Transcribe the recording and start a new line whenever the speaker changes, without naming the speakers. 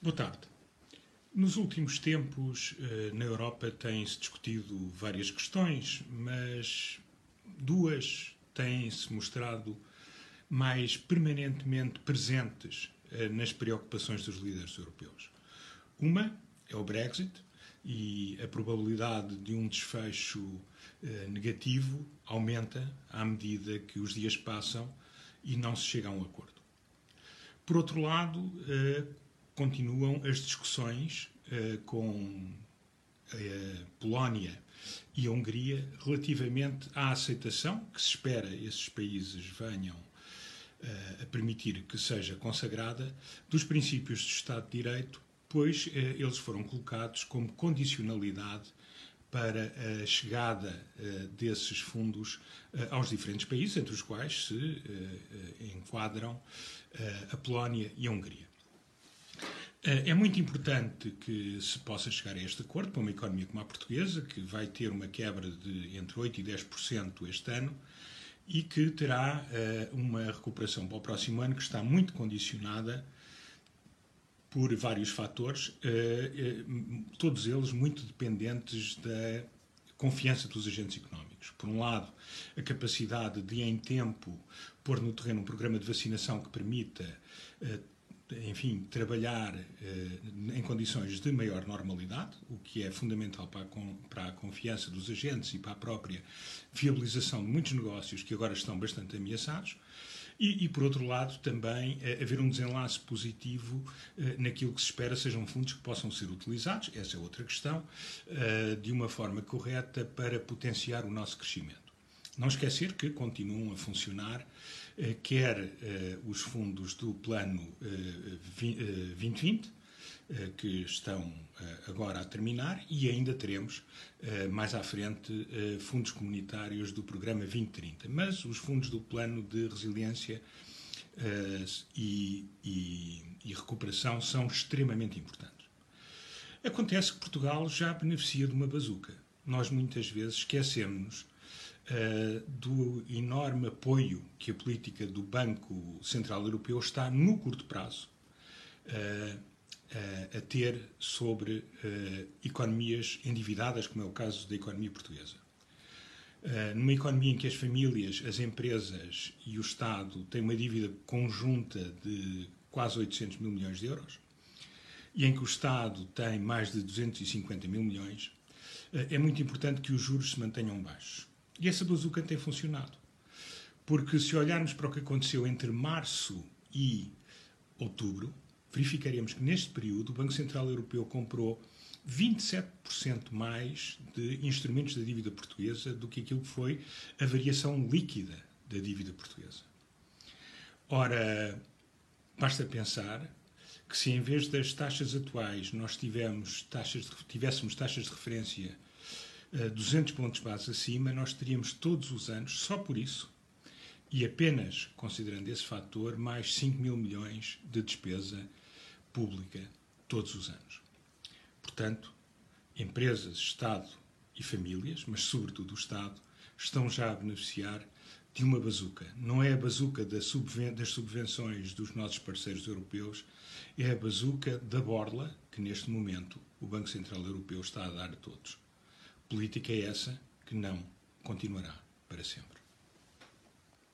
Boa tarde. Nos últimos tempos, eh, na Europa, têm-se discutido várias questões, mas duas têm-se mostrado mais permanentemente presentes eh, nas preocupações dos líderes europeus. Uma é o Brexit e a probabilidade de um desfecho eh, negativo aumenta à medida que os dias passam e não se chega a um acordo. Por outro lado, continuam as discussões uh, com a eh, Polónia e a Hungria relativamente à aceitação que se espera esses países venham uh, a permitir que seja consagrada dos princípios de Estado de Direito, pois uh, eles foram colocados como condicionalidade para a chegada uh, desses fundos aos diferentes países, entre os quais se enquadram a Polónia e a Hungria. Eh, é muito importante que se possa chegar a este acordo para uma economia como a portuguesa, que vai ter uma quebra de entre 8% e 10% este ano e que terá uh, uma recuperação para o próximo ano que está muito condicionada por vários fatores, uh, todos eles muito dependentes da confiança dos agentes económicos. Por um lado, a capacidade de, em tempo, pôr no terreno um programa de vacinação que permita enfim, trabalhar eh, em condições de maior normalidade, o que é fundamental para a, para a, confiança dos agentes e para a própria viabilização de muitos negócios que agora estão bastante ameaçados. E, e por outro lado, também eh, haver um desenlace positivo eh, naquilo que se espera sejam fundos que possam ser utilizados, essa é outra questão, eh, de uma forma correta para potenciar o nosso crescimento. Não esquecer que continuam a funcionar eh, quer eh, os fundos do Plano 2020, eh, que estão agora a terminar, e ainda teremos mais à frente fundos comunitários do Programa 2030. Mas os fundos do Plano de Resiliência e, e, e recuperação são extremamente importantes. Acontece que Portugal já beneficia de uma bazuca. Nós muitas vezes esquecemos uh, do enorme apoio que a política do Banco Central Europeu está, no curto prazo, uh, a ter sobre economias endividadas, como é o caso da economia portuguesa. numa economia em que as famílias, as empresas e o Estado têm uma dívida conjunta de quase 800 mil milhões de euros, e em que o Estado tem mais de 250 mil milhões, é muito importante que os juros se mantenham baixos. E essa bazuca tem funcionado. Porque se olharmos para o que aconteceu entre março e outubro, verificaremos que neste período o Banco Central Europeu comprou 27% mais de instrumentos da dívida portuguesa do que aquilo que foi a variação líquida da dívida portuguesa. Ora, basta pensar que se em vez das taxas atuais nós tivemos taxas de, tivéssemos taxas de referência 200 pontos base acima, nós teríamos todos os anos, só por isso, e apenas considerando esse fator, mais 5 mil milhões de despesa pública todos os anos. Portanto, empresas, Estado e famílias, mas sobretudo o Estado, estão já a beneficiar de uma bazuca. Não é a bazuca das subvenções dos nossos parceiros europeus, é a bazuca da borla que neste momento o Banco Central Europeu está a dar a todos política é essa que não continuará para sempre.